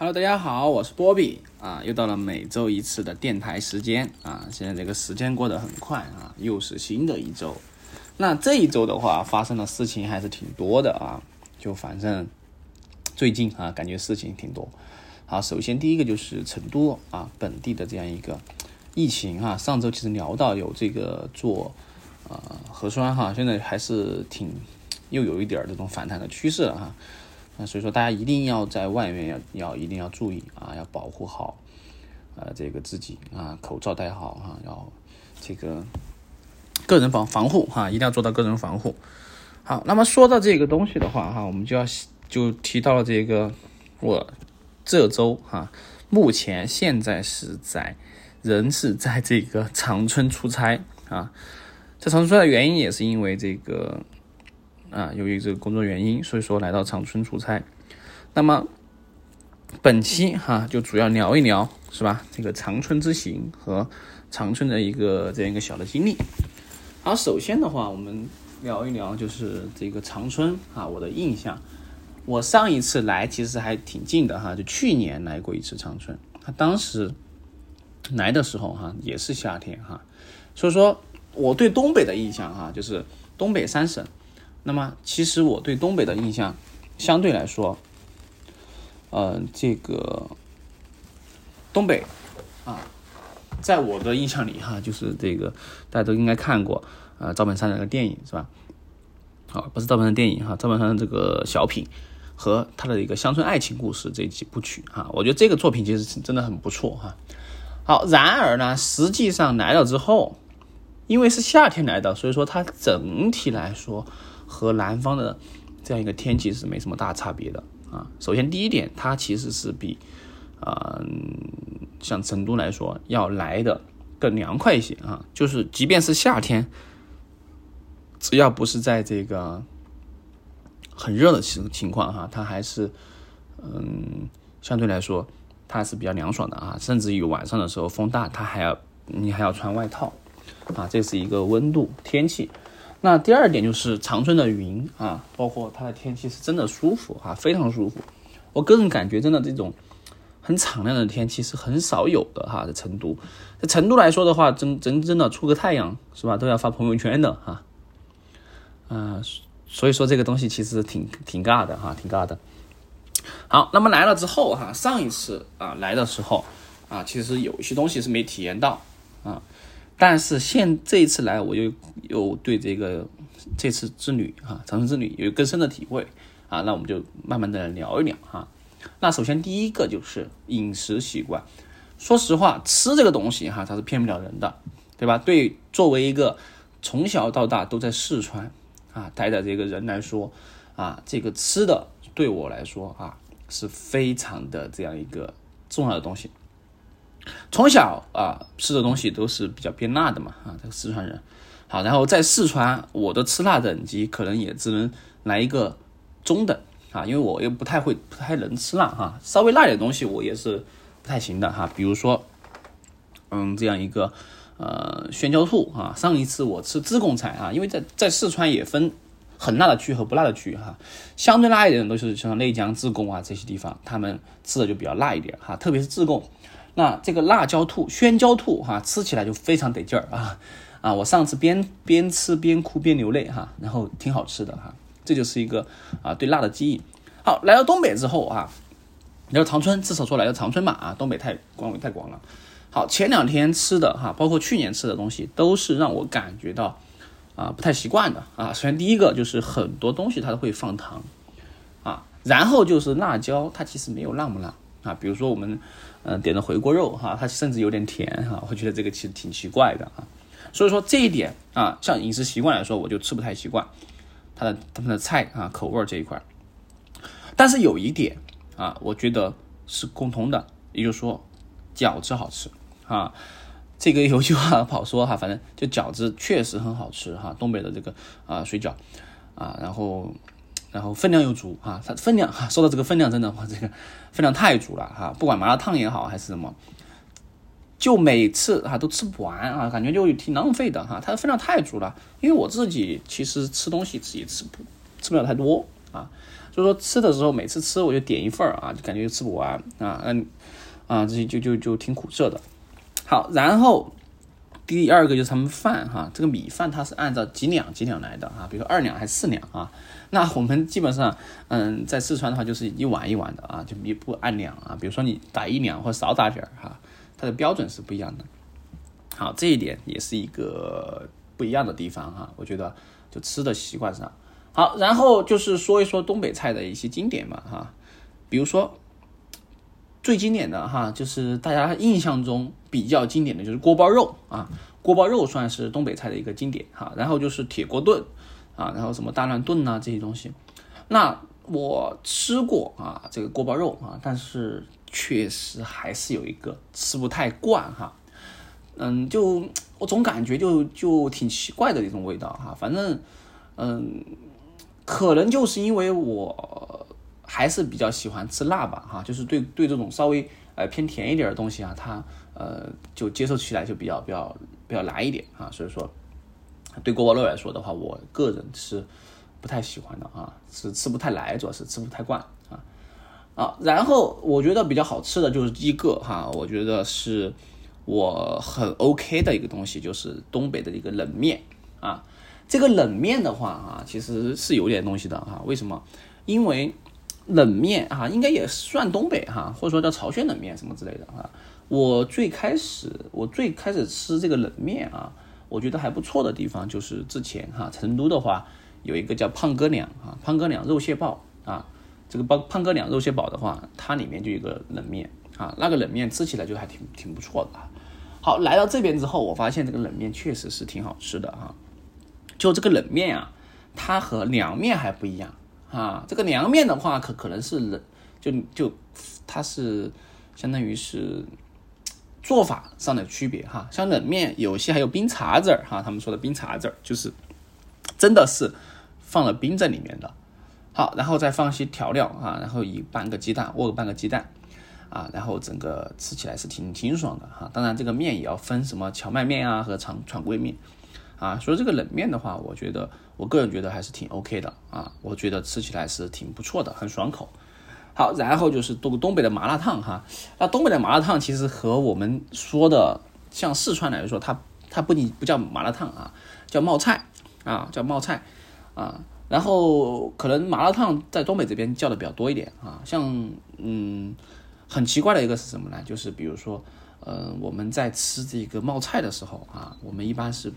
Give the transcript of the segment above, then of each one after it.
Hello，大家好，我是波比啊，又到了每周一次的电台时间啊。现在这个时间过得很快啊，又是新的一周。那这一周的话，发生的事情还是挺多的啊。就反正最近啊，感觉事情挺多。好，首先第一个就是成都啊本地的这样一个疫情哈。上周其实聊到有这个做呃核酸哈，现在还是挺又有一点这种反弹的趋势了哈。那所以说，大家一定要在外面要要一定要注意啊，要保护好呃这个自己啊，口罩戴好哈，要这个个人防防护哈，一定要做到个人防护。好，那么说到这个东西的话哈，我们就要就提到了这个我这周哈，目前现在是在人是在这个长春出差啊，在长春出差的原因也是因为这个。啊，由于这个工作原因，所以说来到长春出差。那么本期哈就主要聊一聊，是吧？这个长春之行和长春的一个这样一个小的经历。好，首先的话，我们聊一聊就是这个长春啊，我的印象。我上一次来其实还挺近的哈，就去年来过一次长春。他当时来的时候哈也是夏天哈，所以说我对东北的印象哈就是东北三省。那么，其实我对东北的印象，相对来说，呃，这个东北啊，在我的印象里哈，就是这个大家都应该看过啊，赵本山的那个电影是吧？好，不是赵本山电影哈，赵本山的这个小品和他的一个乡村爱情故事这几部曲哈，我觉得这个作品其实真的很不错哈。好，然而呢，实际上来了之后，因为是夏天来的，所以说它整体来说。和南方的这样一个天气是没什么大差别的啊。首先第一点，它其实是比啊像成都来说要来的更凉快一些啊。就是即便是夏天，只要不是在这个很热的情情况哈，它还是嗯相对来说它是比较凉爽的啊。甚至于晚上的时候风大，它还要你还要穿外套啊。这是一个温度天气。那第二点就是长春的云啊，包括它的天气是真的舒服啊，非常舒服。我个人感觉，真的这种很敞亮的天气是很少有的哈。在成都，在成都来说的话，真真真的出个太阳是吧，都要发朋友圈的哈。啊，所以说这个东西其实挺挺尬的哈，挺尬的。好，那么来了之后哈，上一次啊来的时候啊，其实有一些东西是没体验到啊。但是现这一次来，我又又对这个这次之旅啊，长城之旅有更深的体会啊。那我们就慢慢的聊一聊哈。那首先第一个就是饮食习惯。说实话，吃这个东西哈，它是骗不了人的，对吧？对，作为一个从小到大都在四川啊待的这个人来说啊，这个吃的对我来说啊是非常的这样一个重要的东西。从小啊吃的东西都是比较偏辣的嘛啊，这个四川人，好，然后在四川，我的吃辣等级可能也只能来一个中等啊，因为我又不太会不太能吃辣哈，稍微辣点东西我也是不太行的哈，比如说，嗯，这样一个呃宣椒兔啊，上一次我吃自贡菜啊，因为在在四川也分很辣的区和不辣的区哈，相对辣一点的都是像内江、自贡啊这些地方，他们吃的就比较辣一点哈，特别是自贡。那这个辣椒兔、宣椒兔哈，吃起来就非常得劲儿啊啊！我上次边边吃边哭边流泪哈，然后挺好吃的哈，这就是一个啊对辣的记忆。好，来到东北之后啊，来到长春，至少说来到长春嘛啊，东北太广太广了。好，前两天吃的哈，包括去年吃的东西，都是让我感觉到啊不太习惯的啊。首先第一个就是很多东西它都会放糖啊，然后就是辣椒，它其实没有那么辣啊，比如说我们。嗯，点的回锅肉哈，它甚至有点甜哈，我觉得这个其实挺奇怪的啊。所以说这一点啊，像饮食习惯来说，我就吃不太习惯它的他们的菜啊口味这一块。但是有一点啊，我觉得是共通的，也就是说饺子好吃啊。这个 有句话不好说哈，反正就饺子确实很好吃哈。东北的这个啊水饺啊，然后。然后分量又足啊，它分量哈，说到这个分量真的我，这个分量太足了哈，不管麻辣烫也好还是什么，就每次哈都吃不完啊，感觉就挺浪费的哈，它的分量太足了。因为我自己其实吃东西自己吃不吃不了太多啊，所以说吃的时候每次吃我就点一份啊，就感觉就吃不完啊，嗯啊，这些就就就挺苦涩的。好，然后第二个就是他们饭哈，这个米饭它是按照几两几两来的啊，比如说二两还是四两啊。那我们基本上嗯在四川的话就是一碗一碗的啊，就你不按两啊，比如说你打一两或少打点儿哈，它的标准是不一样的。好，这一点也是一个不一样的地方哈，我觉得就吃的习惯上。好，然后就是说一说东北菜的一些经典嘛哈，比如说最经典的哈，就是大家印象中比较经典的就是锅包肉啊，锅包肉算是东北菜的一个经典哈。然后就是铁锅炖啊，然后什么大乱炖呐这些东西，那我吃过啊这个锅包肉啊，但是确实还是有一个吃不太惯哈。嗯，就我总感觉就就挺奇怪的一种味道哈，反正嗯。可能就是因为我还是比较喜欢吃辣吧，哈，就是对对这种稍微呃偏甜一点的东西啊，它呃就接受起来就比较比较比较难一点啊，所以说对锅包肉来说的话，我个人是不太喜欢的啊，是吃不太来，主要是吃不太惯啊啊。然后我觉得比较好吃的就是一个哈，我觉得是我很 OK 的一个东西，就是东北的一个冷面啊。这个冷面的话啊，其实是有点东西的哈。为什么？因为冷面啊，应该也算东北哈，或者说叫朝鲜冷面什么之类的啊。我最开始，我最开始吃这个冷面啊，我觉得还不错的地方就是之前哈，成都的话有一个叫胖哥俩啊，胖哥俩肉蟹堡啊，这个胖胖哥俩肉蟹堡的话，它里面就有一个冷面啊，那个冷面吃起来就还挺挺不错的。好，来到这边之后，我发现这个冷面确实是挺好吃的哈。就这个冷面啊，它和凉面还不一样啊。这个凉面的话，可可能是冷，就就它是相当于是做法上的区别哈。像冷面有些还有冰碴子儿哈，他们说的冰碴子儿就是真的是放了冰在里面的。好，然后再放些调料啊，然后以半个鸡蛋握个半个鸡蛋啊，然后整个吃起来是挺清爽的哈。当然这个面也要分什么荞麦面啊和常常规面。啊，所以这个冷面的话，我觉得我个人觉得还是挺 OK 的啊，我觉得吃起来是挺不错的，很爽口。好，然后就是东东北的麻辣烫哈，那东北的麻辣烫其实和我们说的像四川来说，它它不仅不叫麻辣烫啊，叫冒菜啊，叫冒菜啊。然后可能麻辣烫在东北这边叫的比较多一点啊，像嗯，很奇怪的一个是什么呢？就是比如说呃，我们在吃这个冒菜的时候啊，我们一般是。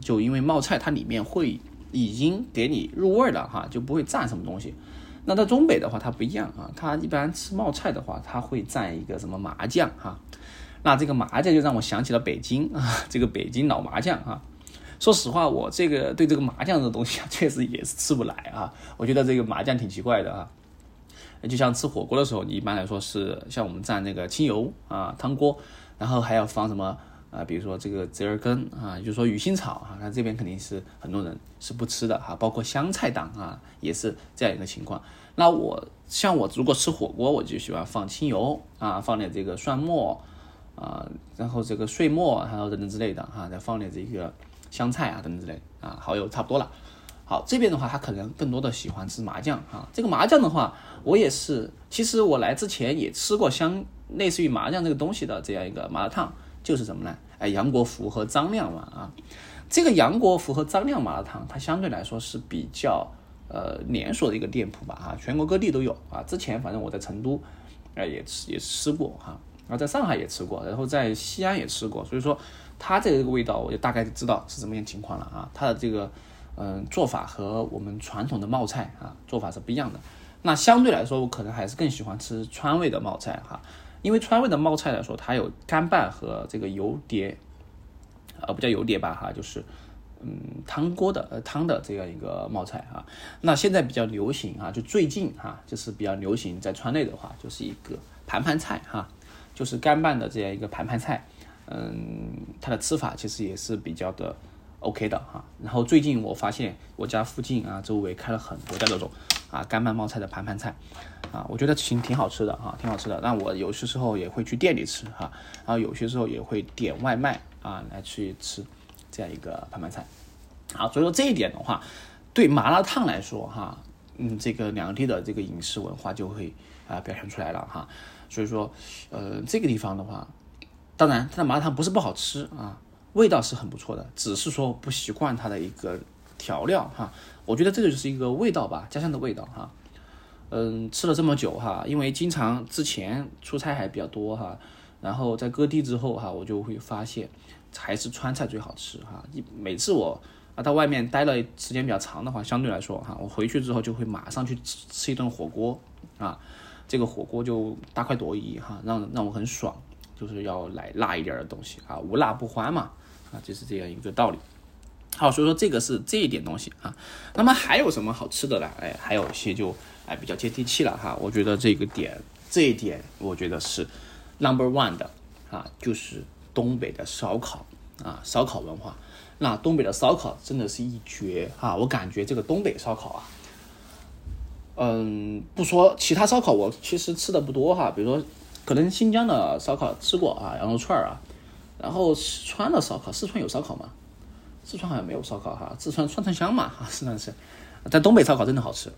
就因为冒菜它里面会已经给你入味了哈，就不会蘸什么东西。那在东北的话，它不一样啊，它一般吃冒菜的话，它会蘸一个什么麻酱哈。那这个麻酱就让我想起了北京啊，这个北京老麻酱啊。说实话，我这个对这个麻酱的东西啊，确实也是吃不来啊。我觉得这个麻酱挺奇怪的啊。就像吃火锅的时候，你一般来说是像我们蘸那个清油啊汤锅，然后还要放什么？啊，比如说这个折耳根啊，就是说鱼腥草啊，那这边肯定是很多人是不吃的哈，包括香菜党啊，也是这样一个情况。那我像我如果吃火锅，我就喜欢放清油啊，放点这个蒜末啊，然后这个碎末，还有等等之类的哈，再放点这个香菜啊等等之类啊，蚝油差不多了。好，这边的话他可能更多的喜欢吃麻酱哈，这个麻酱的话，我也是，其实我来之前也吃过相类似于麻酱这个东西的这样一个麻辣烫。就是什么呢？杨国福和张亮嘛啊，这个杨国福和张亮麻辣烫，它相对来说是比较呃连锁的一个店铺吧啊，全国各地都有啊。之前反正我在成都，哎也吃也吃过哈，然后在上海也吃过，然后在西安也吃过，所以说它这个味道我就大概知道是什么样情况了啊。它的这个嗯做法和我们传统的冒菜啊做法是不一样的。那相对来说，我可能还是更喜欢吃川味的冒菜哈。因为川味的冒菜来说，它有干拌和这个油碟，呃，不叫油碟吧，哈，就是嗯汤锅的呃汤的这样一个冒菜哈。那现在比较流行啊，就最近哈，就是比较流行在川内的话，就是一个盘盘菜哈，就是干拌的这样一个盘盘菜，嗯，它的吃法其实也是比较的 OK 的哈。然后最近我发现我家附近啊，周围开了很多家这种啊干拌冒菜的盘盘菜。啊，我觉得挺挺好吃的哈，挺好吃的。那我有些时候也会去店里吃哈，然后有些时候也会点外卖啊来去吃这样一个盘盘菜。好，所以说这一点的话，对麻辣烫来说哈，嗯，这个两地的这个饮食文化就会啊表现出来了哈。所以说，呃，这个地方的话，当然它的麻辣烫不是不好吃啊，味道是很不错的，只是说不习惯它的一个调料哈。我觉得这个就是一个味道吧，家乡的味道哈。嗯，吃了这么久哈，因为经常之前出差还比较多哈，然后在各地之后哈，我就会发现还是川菜最好吃哈。一每次我啊到外面待了时间比较长的话，相对来说哈，我回去之后就会马上去吃吃一顿火锅啊，这个火锅就大快朵颐哈，让让我很爽，就是要来辣一点的东西啊，无辣不欢嘛啊，就是这样一个道理。好，所以说这个是这一点东西啊。那么还有什么好吃的呢？哎，还有一些就哎比较接地气了哈。我觉得这个点这一点，我觉得是 number one 的啊，就是东北的烧烤啊，烧烤文化。那东北的烧烤真的是一绝啊！我感觉这个东北烧烤啊，嗯，不说其他烧烤，我其实吃的不多哈。比如说，可能新疆的烧烤吃过啊，羊肉串啊。然后四川的烧烤，四川有烧烤吗？四川好像没有烧烤哈，四川串串香嘛哈，四川是，但东北烧烤真的好吃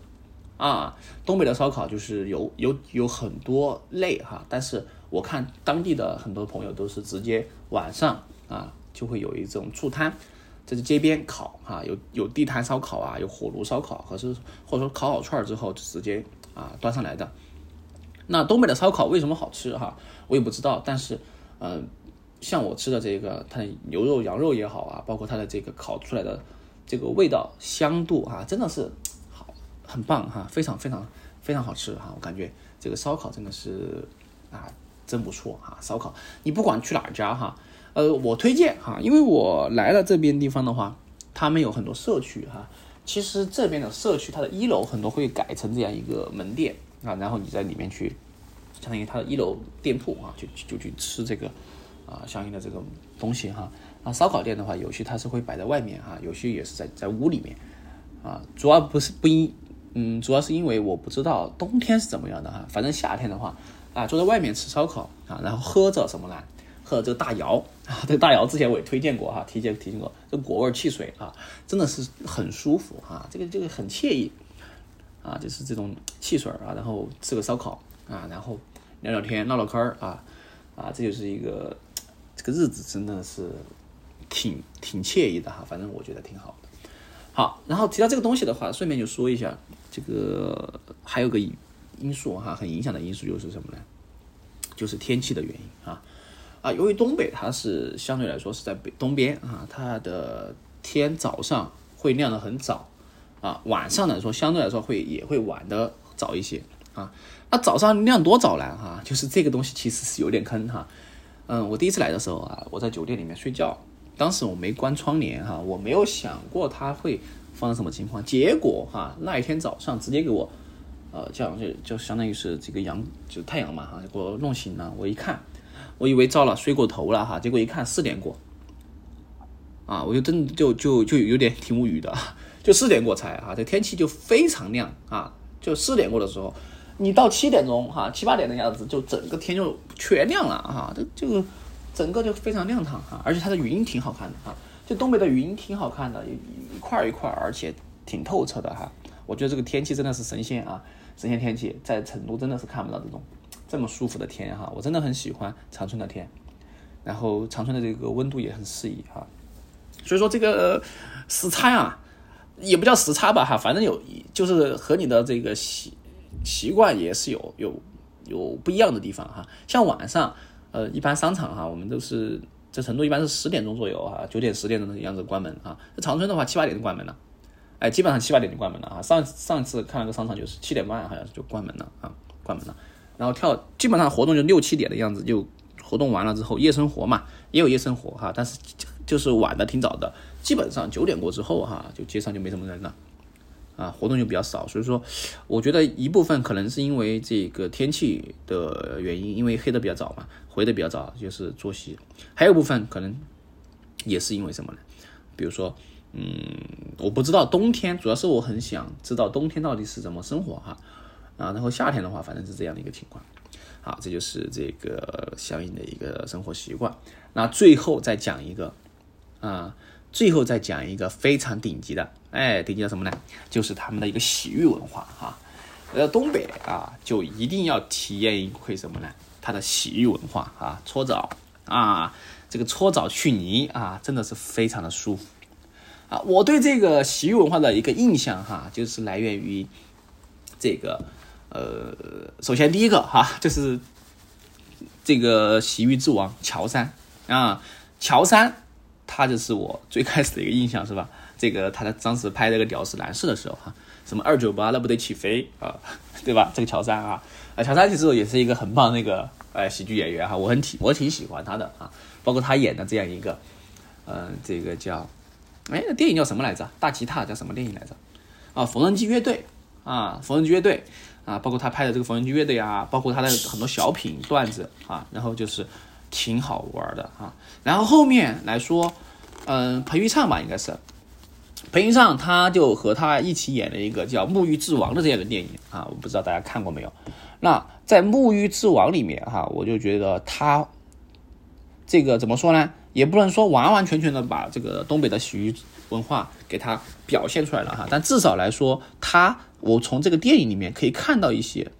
啊！东北的烧烤就是有有有很多类哈，但是我看当地的很多朋友都是直接晚上啊就会有一种驻摊，在这街边烤哈，有有地摊烧烤啊，有火炉烧烤，或是或者说烤好串儿之后就直接啊端上来的。那东北的烧烤为什么好吃哈？我也不知道，但是嗯。像我吃的这个，它的牛肉、羊肉也好啊，包括它的这个烤出来的这个味道、香度啊，真的是好，很棒哈，非常非常非常好吃哈。我感觉这个烧烤真的是啊，真不错哈。烧烤你不管去哪家哈，呃，我推荐哈，因为我来了这边地方的话，他们有很多社区哈。其实这边的社区，它的一楼很多会改成这样一个门店啊，然后你在里面去，相当于它的一楼店铺啊，就就去吃这个。啊，相应的这个东西哈，啊烧烤店的话，有些它是会摆在外面哈，有些也是在在屋里面，啊，主要不是不因，嗯，主要是因为我不知道冬天是怎么样的哈，反正夏天的话，啊，坐在外面吃烧烤啊，然后喝着什么呢？喝这个大窑啊，这个大窑之前我也推荐过哈，提前提醒过，这果味汽水啊，真的是很舒服哈，这个这个很惬意啊，就是这种汽水啊，然后吃个烧烤啊，然后聊聊天唠唠嗑儿啊，啊，这就是一个。这个日子真的是挺挺惬意的哈，反正我觉得挺好的。好，然后提到这个东西的话，顺便就说一下，这个还有个因素哈，很影响的因素就是什么呢？就是天气的原因啊啊，由于东北它是相对来说是在北东边啊，它的天早上会亮得很早啊，晚上来说相对来说会也会晚的早一些啊。那早上亮多早呢？哈，就是这个东西其实是有点坑哈。嗯，我第一次来的时候啊，我在酒店里面睡觉，当时我没关窗帘哈，我没有想过它会发生什么情况。结果哈，那一天早上直接给我，呃，这样就就相当于是这个阳，就太阳嘛哈，给我弄醒了。我一看，我以为糟了，睡过头了哈，结果一看四点过，啊，我就真就就就有点挺无语的，就四点过才哈，这天气就非常亮啊，就四点过的时候。你到七点钟哈，七八点的样子，就整个天就全亮了哈，这这个整个就非常亮堂哈，而且它的云挺好看的哈，就东北的云挺好看的，一块一块，而且挺透彻的哈。我觉得这个天气真的是神仙啊，神仙天气，在成都真的是看不到这种这么舒服的天哈，我真的很喜欢长春的天，然后长春的这个温度也很适宜哈，所以说这个时差啊，也不叫时差吧哈，反正有就是和你的这个习。习惯也是有有有不一样的地方哈，像晚上，呃，一般商场哈，我们都是在成都一般是十点钟左右哈，九点十点钟的样子关门啊。在长春的话，七八点就关门了，哎，基本上七八点就关门了啊。上上次看了个商场就是七点半好像就关门了啊，关门了。然后跳基本上活动就六七点的样子就活动完了之后，夜生活嘛也有夜生活哈，但是就是晚的挺早的，基本上九点过之后哈，就街上就没什么人了。啊，活动就比较少，所以说，我觉得一部分可能是因为这个天气的原因，因为黑的比较早嘛，回的比较早，就是作息；还有部分可能也是因为什么呢？比如说，嗯，我不知道冬天，主要是我很想知道冬天到底是怎么生活哈。啊，然后夏天的话，反正是这样的一个情况。好，这就是这个相应的一个生活习惯。那最后再讲一个啊。最后再讲一个非常顶级的，哎，顶级的什么呢？就是他们的一个洗浴文化哈。呃，东北啊，就一定要体验一回什么呢？它的洗浴文化啊，搓澡啊，这个搓澡去泥啊，真的是非常的舒服啊。我对这个洗浴文化的一个印象哈，就是来源于这个呃，首先第一个哈，就是这个洗浴之王乔杉啊，乔杉。他就是我最开始的一个印象，是吧？这个他在当时拍这个《屌丝男士》的时候，哈，什么二九八那不得起飞啊，对吧？这个乔杉啊，啊，乔杉其实也是一个很棒那个呃喜剧演员哈，我很挺我挺喜欢他的啊，包括他演的这样一个，嗯，这个叫，哎，那电影叫什么来着？大吉他叫什么电影来着？啊，缝纫机乐队啊，缝纫机乐队啊，包括他拍的这个缝纫机乐队啊，包括他的很多小品段子啊，然后就是。挺好玩的哈，然后后面来说，嗯，彭昱畅吧，应该是彭昱畅，他就和他一起演了一个叫《沐浴之王》的这样的电影啊，我不知道大家看过没有？那在《沐浴之王》里面哈，我就觉得他这个怎么说呢？也不能说完完全全的把这个东北的洗浴文化给他表现出来了哈，但至少来说，他我从这个电影里面可以看到一些。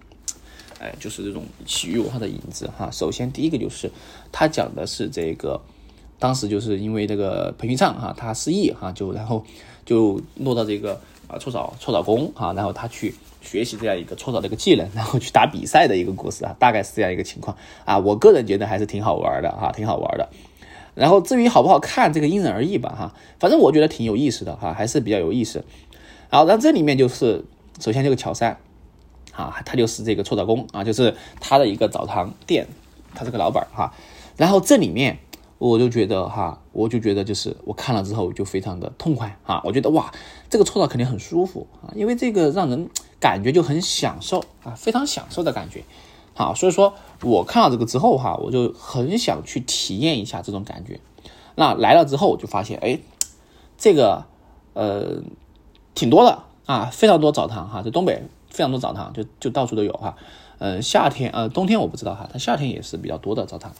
哎，就是这种洗浴文化的影子哈。首先，第一个就是他讲的是这个，当时就是因为这个彭昱畅哈，他失忆哈，就然后就落到这个啊搓澡搓澡工哈，然后他去学习这样一个搓澡的一个技能，然后去打比赛的一个故事啊，大概是这样一个情况啊。我个人觉得还是挺好玩的哈，挺好玩的。然后至于好不好看，这个因人而异吧哈。反正我觉得挺有意思的哈，还是比较有意思。然后，然后这里面就是首先这个乔杉。啊，他就是这个搓澡工啊，就是他的一个澡堂店，他这个老板哈。然后这里面我就觉得哈，我就觉得就是我看了之后就非常的痛快啊，我觉得哇，这个搓澡肯定很舒服啊，因为这个让人感觉就很享受啊，非常享受的感觉。好，所以说我看到这个之后哈，我就很想去体验一下这种感觉。那来了之后我就发现，哎，这个呃挺多的啊，非常多澡堂哈，在东北。非常多澡堂，就就到处都有哈，嗯，夏天呃冬天我不知道哈，它夏天也是比较多的澡堂，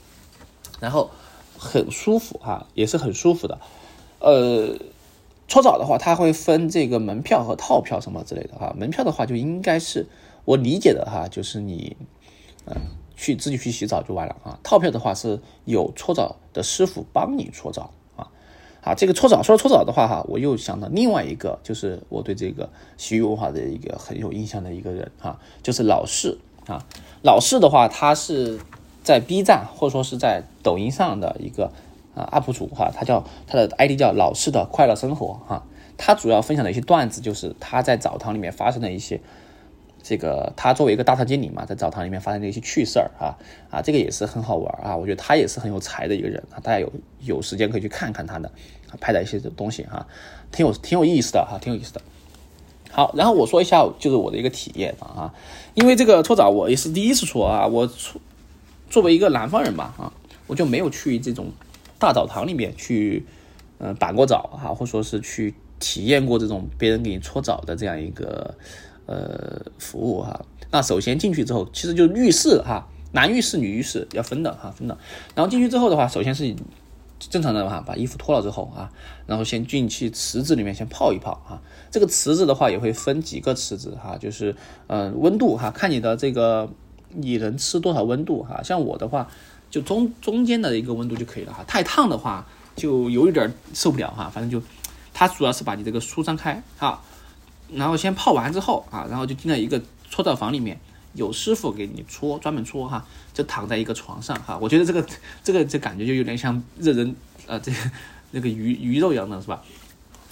然后很舒服哈，也是很舒服的，呃，搓澡的话，它会分这个门票和套票什么之类的哈，门票的话就应该是我理解的哈，就是你嗯去自己去洗澡就完了啊，套票的话是有搓澡的师傅帮你搓澡。啊，这个搓澡说到搓澡的话哈，我又想到另外一个，就是我对这个洗浴文化的一个很有印象的一个人哈，就是老四啊。老四的话，他是在 B 站或者说是在抖音上的一个啊 UP 主哈，他叫他的 ID 叫老四的快乐生活哈。他主要分享的一些段子，就是他在澡堂里面发生的一些。这个他作为一个大堂经理嘛，在澡堂里面发生的一些趣事儿啊啊，这个也是很好玩啊。我觉得他也是很有才的一个人啊，大家有有时间可以去看看他的拍的一些东西哈，挺有挺有意思的哈，挺有意思的。好，然后我说一下就是我的一个体验啊，因为这个搓澡我也是第一次搓啊，我搓作为一个南方人吧啊，我就没有去这种大澡堂里面去嗯板过澡哈，或者说是去体验过这种别人给你搓澡的这样一个。呃，服务哈，那首先进去之后，其实就浴室哈，男浴室、女浴室要分的哈，分的。然后进去之后的话，首先是正常的哈，把衣服脱了之后啊，然后先进去池子里面先泡一泡啊。这个池子的话也会分几个池子哈，就是嗯温度哈，看你的这个你能吃多少温度哈。像我的话，就中中间的一个温度就可以了哈。太烫的话就有一点受不了哈。反正就它主要是把你这个舒张开哈。然后先泡完之后啊，然后就进到一个搓澡房里面，有师傅给你搓，专门搓哈，就躺在一个床上哈。我觉得这个这个这感觉就有点像热人啊，这那个鱼鱼肉一样的是吧？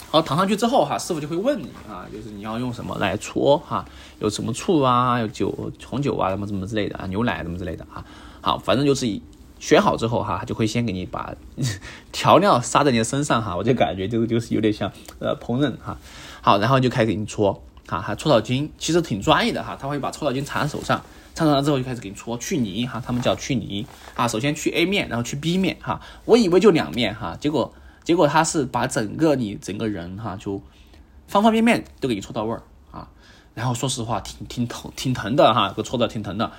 好，躺上去之后哈，师傅就会问你啊，就是你要用什么来搓哈？有什么醋啊，有酒红酒啊，什么什么之类的啊，牛奶什么之类的啊。好，反正就是选好之后哈，就会先给你把 调料撒在你的身上哈。我就感觉这个就是有点像呃烹饪哈。好，然后就开始给你搓，哈，还搓澡巾，其实挺专业的哈，他会把搓澡巾缠手上，缠上了之后就开始给你搓。去泥，哈，他们叫去泥，啊，首先去 A 面，然后去 B 面，哈，我以为就两面，哈，结果结果他是把整个你整个人，哈，就方方面面都给你搓到位儿，啊，然后说实话挺挺疼挺疼的哈，给搓的挺疼的，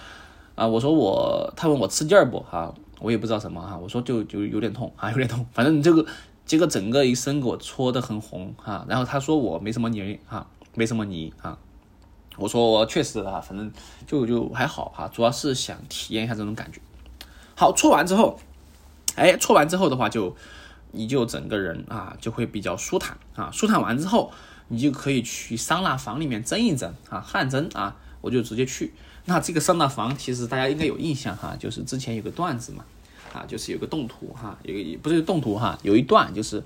啊，我说我，他问我吃劲儿不，哈，我也不知道什么哈，我说就就有点痛啊，有点痛，反正你这个。结果整个一身给我搓得很红哈，然后他说我没什么泥哈，没什么泥啊，我说我确实啊，反正就就还好哈，主要是想体验一下这种感觉。好，搓完之后，哎，搓完之后的话就你就整个人啊就会比较舒坦啊，舒坦完之后你就可以去桑拿房里面蒸一蒸啊，汗蒸啊，我就直接去。那这个桑拿房其实大家应该有印象哈，就是之前有个段子嘛。啊，就是有个动图哈，有个不是动图哈，有一段就是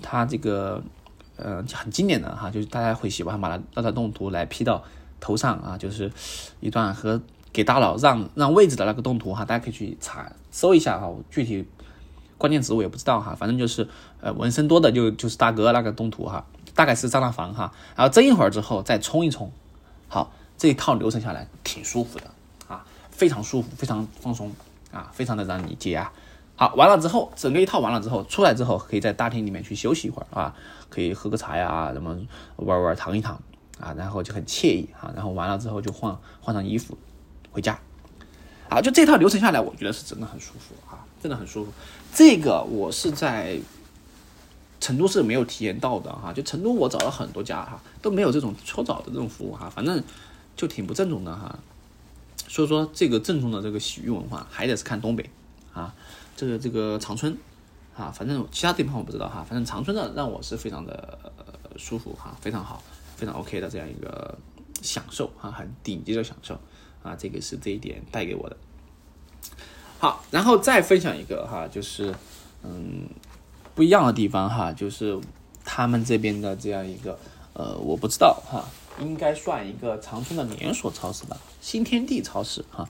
他这个呃很经典的哈，就是大家会喜欢把它那段动图来 P 到头上啊，就是一段和给大佬让让位置的那个动图哈，大家可以去查搜一下哈，具体关键词我也不知道哈，反正就是呃纹身多的就就是大哥那个动图哈，大概是张大房哈，然后蒸一会儿之后再冲一冲，好，这一套流程下来挺舒服的啊，非常舒服，非常放松。啊，非常的让你解压。好，完了之后，整个一套完了之后，出来之后可以在大厅里面去休息一会儿啊，可以喝个茶呀，什么玩玩躺一躺啊，然后就很惬意啊。然后完了之后就换换上衣服回家。啊，就这套流程下来，我觉得是真的很舒服啊，真的很舒服。这个我是在成都是没有体验到的哈，就成都我找了很多家哈，都没有这种搓澡的这种服务哈，反正就挺不正宗的哈。所以说，这个正宗的这个洗浴文化还得是看东北啊，这个这个长春啊，反正其他地方我不知道哈，反正长春的让我是非常的舒服哈，非常好，非常 OK 的这样一个享受啊，很顶级的享受啊，这个是这一点带给我的。好，然后再分享一个哈，就是嗯不一样的地方哈，就是他们这边的这样一个呃，我不知道哈。应该算一个长春的连锁超市吧，新天地超市哈，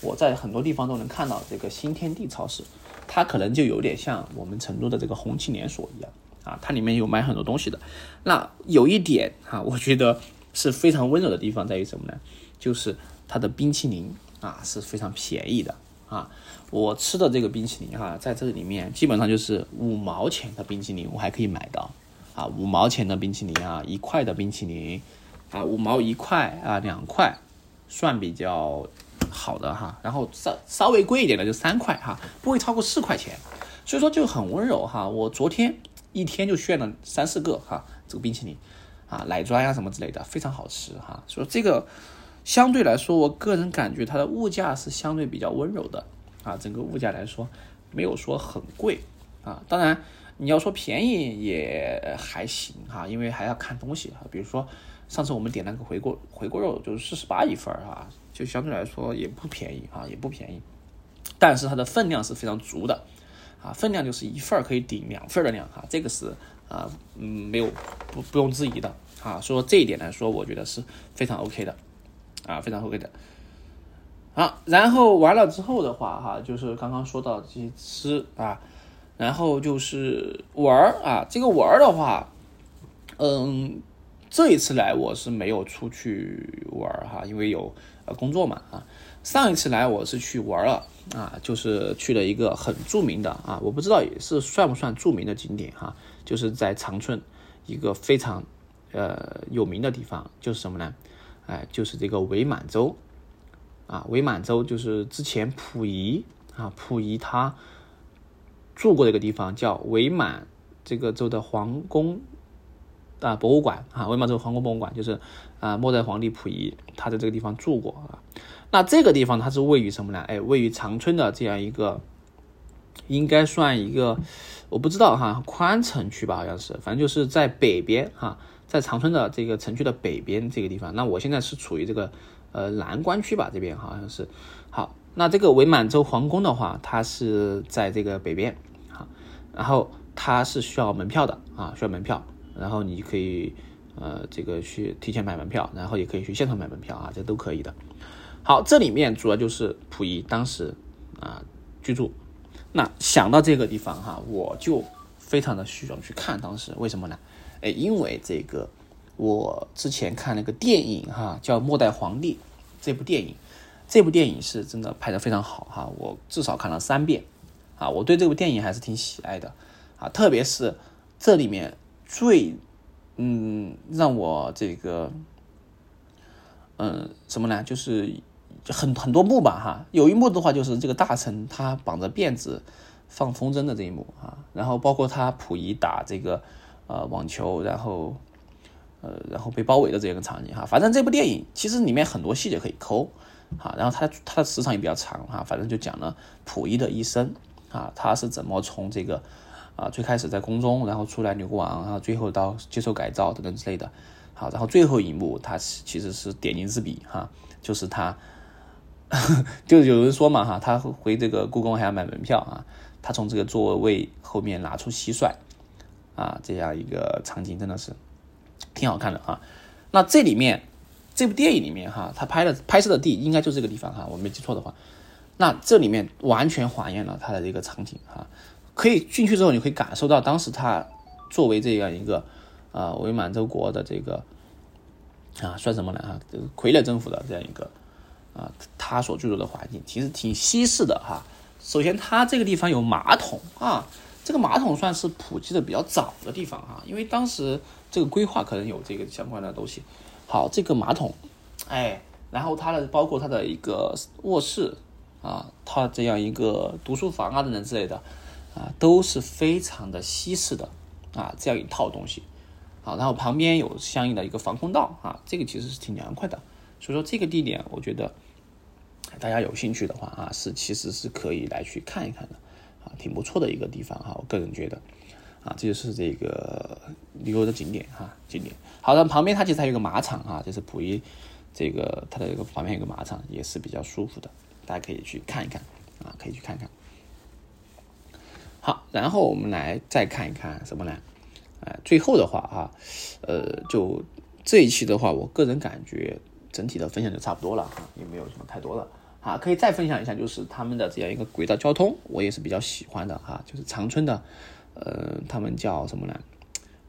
我在很多地方都能看到这个新天地超市，它可能就有点像我们成都的这个红旗连锁一样啊，它里面有卖很多东西的。那有一点哈，我觉得是非常温柔的地方在于什么呢？就是它的冰淇淋啊是非常便宜的啊，我吃的这个冰淇淋哈，在这里面基本上就是五毛钱的冰淇淋我还可以买到啊，五毛钱的冰淇淋啊，一块的冰淇淋。啊，五毛一块啊，两块，算比较好的哈。然后稍稍微贵一点的就三块哈，不会超过四块钱，所以说就很温柔哈。我昨天一天就炫了三四个哈，这个冰淇淋啊，奶砖呀什么之类的，非常好吃哈。所以这个相对来说，我个人感觉它的物价是相对比较温柔的啊，整个物价来说没有说很贵啊。当然你要说便宜也还行哈，因为还要看东西哈，比如说。上次我们点那个回锅回锅肉就是四十八一份儿哈，就相对来说也不便宜啊，也不便宜。但是它的分量是非常足的，啊，分量就是一份儿可以顶两份儿的量哈，这个是啊，嗯，没有不不用质疑的啊。说这一点来说，我觉得是非常 OK 的，啊，非常 OK 的。好，然后完了之后的话哈，就是刚刚说到这些吃啊，然后就是玩儿啊，这个玩儿的话，嗯。这一次来我是没有出去玩哈，因为有呃工作嘛啊。上一次来我是去玩了啊，就是去了一个很著名的啊，我不知道也是算不算著名的景点哈，就是在长春一个非常呃有名的地方，就是什么呢？哎，就是这个伪满洲啊，伪满洲就是之前溥仪啊，溥仪他住过这个地方，叫伪满这个州的皇宫。啊，博物馆啊，伪满洲皇宫博物馆就是啊，末代皇帝溥仪他在这个地方住过啊。那这个地方它是位于什么呢？哎，位于长春的这样一个，应该算一个，我不知道哈，宽城区吧，好像是，反正就是在北边哈，在长春的这个城区的北边这个地方。那我现在是处于这个呃南关区吧，这边好像是。好，那这个伪满洲皇宫的话，它是在这个北边，哈，然后它是需要门票的啊，需要门票。然后你可以，呃，这个去提前买门票，然后也可以去现场买门票啊，这都可以的。好，这里面主要就是溥仪当时啊居住。那想到这个地方哈，我就非常的需要去看当时为什么呢？哎，因为这个我之前看了个电影哈，叫《末代皇帝》这部电影，这部电影是真的拍的非常好哈，我至少看了三遍啊，我对这部电影还是挺喜爱的啊，特别是这里面。最，嗯，让我这个，嗯，什么呢？就是很很多幕吧，哈。有一幕的话，就是这个大臣他绑着辫子，放风筝的这一幕啊，然后包括他溥仪打这个呃网球，然后呃然后被包围的这样一个场景哈，反正这部电影其实里面很多细节可以抠啊，然后他他的时长也比较长哈，反正就讲了溥仪的一生啊，他是怎么从这个啊最开始在宫中，然后出来流亡，然后最后到接受改造等等之类的。好，然后最后一幕，他其实是点睛之笔哈，就是他，就有人说嘛哈，他回这个故宫还要买门票啊，他从这个座位后面拿出蟋蟀，啊，这样一个场景真的是挺好看的啊。那这里面这部电影里面哈，他拍的拍摄的地应该就是这个地方哈，我没记错的话，那这里面完全还原了他的这个场景哈，可以进去之后，你可以感受到当时他作为这样一个啊伪满洲国的这个。啊，算什么呢？啊，傀儡政府的这样一个啊，他所居住的环境其实挺西式的哈。首先，它这个地方有马桶啊，这个马桶算是普及的比较早的地方哈，因为当时这个规划可能有这个相关的东西。好，这个马桶，哎，然后它的包括它的一个卧室啊，它这样一个读书房啊等等之类的啊，都是非常的西式的啊，这样一套东西。好，然后旁边有相应的一个防空道啊，这个其实是挺凉快的，所以说这个地点我觉得大家有兴趣的话啊，是其实是可以来去看一看的啊，挺不错的一个地方哈，我个人觉得啊，这就是这个旅游的景点哈，景点。好的，旁边它其实还有个马场啊，就是溥仪这个它的这个旁边有个马场，也是比较舒服的，大家可以去看一看啊，可以去看看。好，然后我们来再看一看什么呢？哎，最后的话哈，呃，就这一期的话，我个人感觉整体的分享就差不多了哈，也没有什么太多的啊，可以再分享一下，就是他们的这样一个轨道交通，我也是比较喜欢的哈，就是长春的，呃，他们叫什么呢？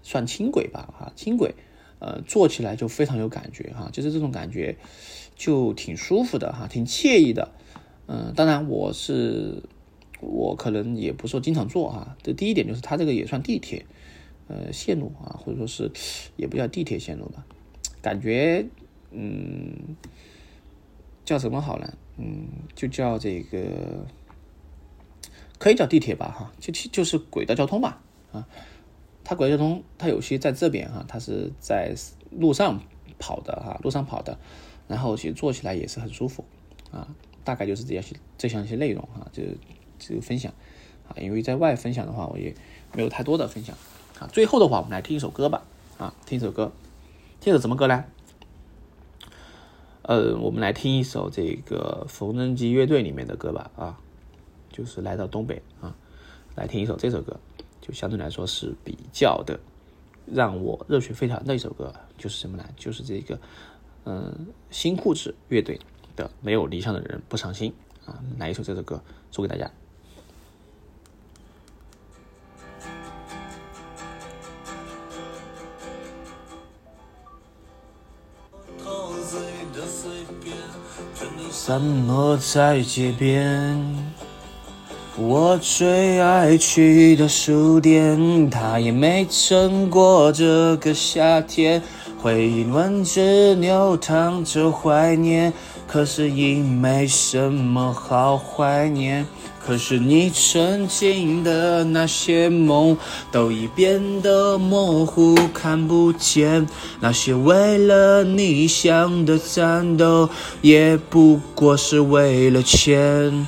算轻轨吧哈，轻轨，呃，坐起来就非常有感觉哈，就是这种感觉就挺舒服的哈，挺惬意的，嗯，当然我是我可能也不说经常坐哈，这第一点就是它这个也算地铁。呃，线路啊，或者说是也不叫地铁线路吧，感觉嗯，叫什么好呢？嗯，就叫这个，可以叫地铁吧，哈，就就是轨道交通吧，啊，它轨道交通它有些在这边哈，它是在路上跑的哈，路上跑的，然后其实坐起来也是很舒服啊，大概就是这样些这样一些内容哈，就这个分享啊，因为在外分享的话，我也没有太多的分享。啊，最后的话，我们来听一首歌吧。啊，听一首歌，听首什么歌呢？呃，我们来听一首这个缝纫机乐队里面的歌吧。啊，就是来到东北啊，来听一首这首歌，就相对来说是比较的让我热血沸腾的一首歌，就是什么呢？就是这个嗯，新裤子乐队的《没有理想的人不伤心》啊，来一首这首歌送给大家。散落在街边，我最爱去的书店，它也没撑过这个夏天。回忆文字流淌着怀念，可是已没什么好怀念。可是你曾经的那些梦，都已变得模糊，看不见。那些为了理想的战斗，也不过是为了钱。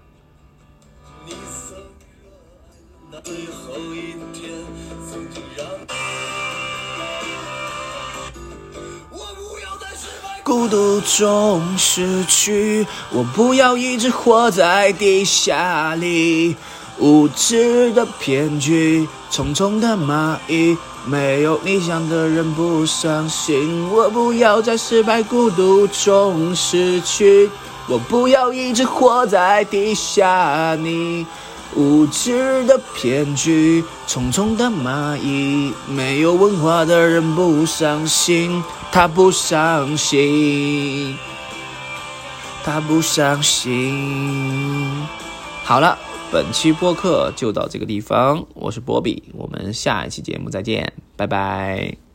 孤独中失去，我不要一直活在地下里。无知的骗局，匆匆的蚂蚁，没有理想的人不伤心。我不要在失败孤独中失去，我不要一直活在地下里。无知的骗局，匆匆的蚂蚁，没有文化的人不伤心，他不伤心，他不伤心。好了，本期播客就到这个地方，我是波比，我们下一期节目再见，拜拜。